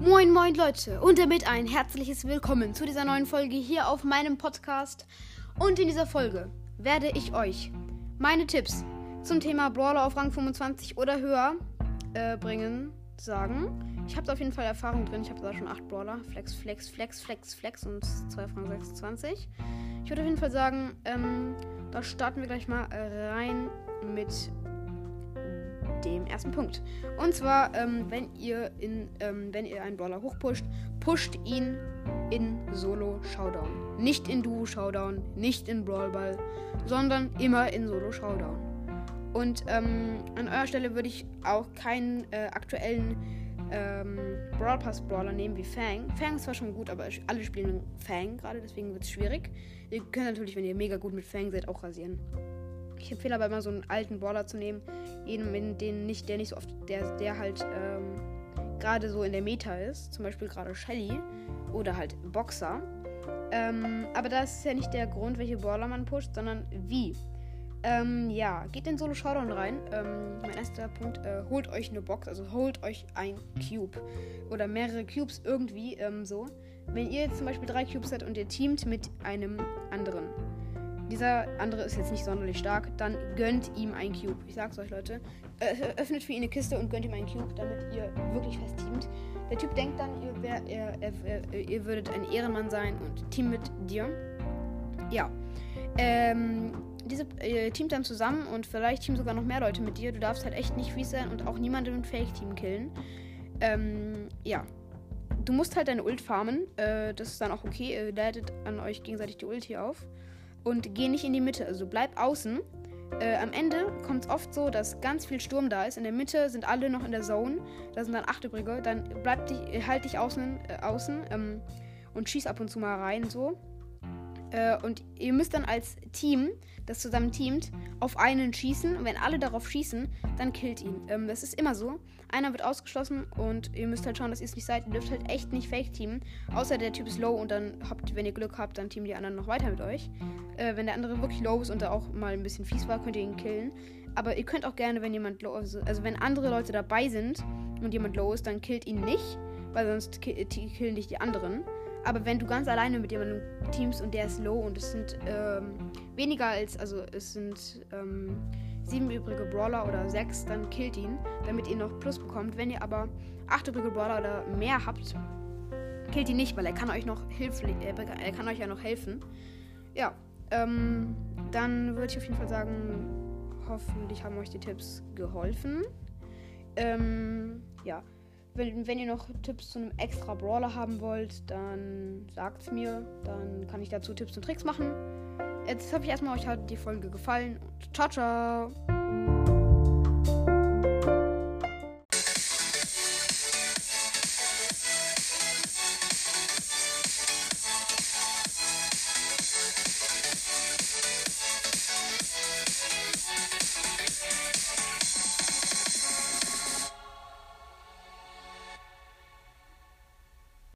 Moin, moin Leute und damit ein herzliches Willkommen zu dieser neuen Folge hier auf meinem Podcast. Und in dieser Folge werde ich euch meine Tipps zum Thema Brawler auf Rang 25 oder höher äh, bringen, sagen. Ich habe da auf jeden Fall Erfahrung drin. Ich habe da schon 8 Brawler. Flex, Flex, Flex, Flex, Flex und 2 auf Rang 26. Ich würde auf jeden Fall sagen, ähm, da starten wir gleich mal rein mit dem ersten Punkt. Und zwar, ähm, wenn ihr in, ähm, wenn ihr einen Brawler hochpusht, pusht ihn in Solo Showdown. Nicht in Duo Showdown, nicht in Brawl Ball, sondern immer in Solo Showdown. Und ähm, an eurer Stelle würde ich auch keinen äh, aktuellen ähm, Brawl Pass Brawler nehmen wie Fang. Fang ist zwar schon gut, aber alle spielen Fang gerade, deswegen wird es schwierig. Ihr könnt natürlich, wenn ihr mega gut mit Fang seid, auch rasieren. Ich empfehle aber immer so einen alten Brawler zu nehmen, jeden, den nicht, der nicht so oft, der, der halt ähm, gerade so in der Meta ist, zum Beispiel gerade Shelly oder halt Boxer. Ähm, aber das ist ja nicht der Grund, welche Brawler man pusht, sondern wie. Ähm, ja, geht in Solo Showdown rein. Ähm, mein erster Punkt, äh, holt euch eine Box, also holt euch ein Cube. Oder mehrere Cubes irgendwie ähm, so. Wenn ihr jetzt zum Beispiel drei Cubes habt und ihr teamt mit einem anderen dieser andere ist jetzt nicht sonderlich stark, dann gönnt ihm ein Cube. Ich sag's euch, Leute. öffnet für ihn eine Kiste und gönnt ihm einen Cube, damit ihr wirklich fest teamt. Der Typ denkt dann, ihr, wär, ihr, ihr, ihr würdet ein Ehrenmann sein und team mit dir. Ja. Ähm, diese äh, teamt dann zusammen und vielleicht teamen sogar noch mehr Leute mit dir. Du darfst halt echt nicht fies sein und auch niemanden im Fake-Team killen. Ähm, ja. Du musst halt deine Ult farmen. Äh, das ist dann auch okay. Ihr ladet an euch gegenseitig die Ult hier auf und geh nicht in die Mitte. Also bleib außen. Äh, am Ende kommt es oft so, dass ganz viel Sturm da ist. In der Mitte sind alle noch in der Zone. Da sind dann acht übrige. Dann bleib dich, halt dich außen, äh, außen ähm, und schieß ab und zu mal rein so. Äh, und ihr müsst dann als Team, das zusammen teamt, auf einen schießen. Und wenn alle darauf schießen, dann killt ihn. Ähm, das ist immer so. Einer wird ausgeschlossen und ihr müsst halt schauen, dass ihr es nicht seid. Ihr dürft halt echt nicht fake teamen. Außer der Typ ist low und dann habt, wenn ihr Glück habt, dann teamen die anderen noch weiter mit euch. Äh, wenn der andere wirklich low ist und da auch mal ein bisschen fies war, könnt ihr ihn killen. Aber ihr könnt auch gerne, wenn jemand low ist, also wenn andere Leute dabei sind und jemand low ist, dann killt ihn nicht, weil sonst killen dich die anderen. Aber wenn du ganz alleine mit jemandem teamst und der ist low und es sind ähm, weniger als, also es sind ähm, sieben übrige Brawler oder sechs, dann killt ihn, damit ihr noch Plus bekommt. Wenn ihr aber acht übrige Brawler oder mehr habt, killt ihn nicht, weil er kann euch noch hilflich, er kann euch ja noch helfen. Ja, ähm, dann würde ich auf jeden Fall sagen, hoffentlich haben euch die Tipps geholfen. Ähm, ja. Wenn, wenn ihr noch Tipps zu einem extra Brawler haben wollt, dann sagt es mir. Dann kann ich dazu Tipps und Tricks machen. Jetzt hoffe ich erstmal, euch hat die Folge gefallen. Und ciao, ciao.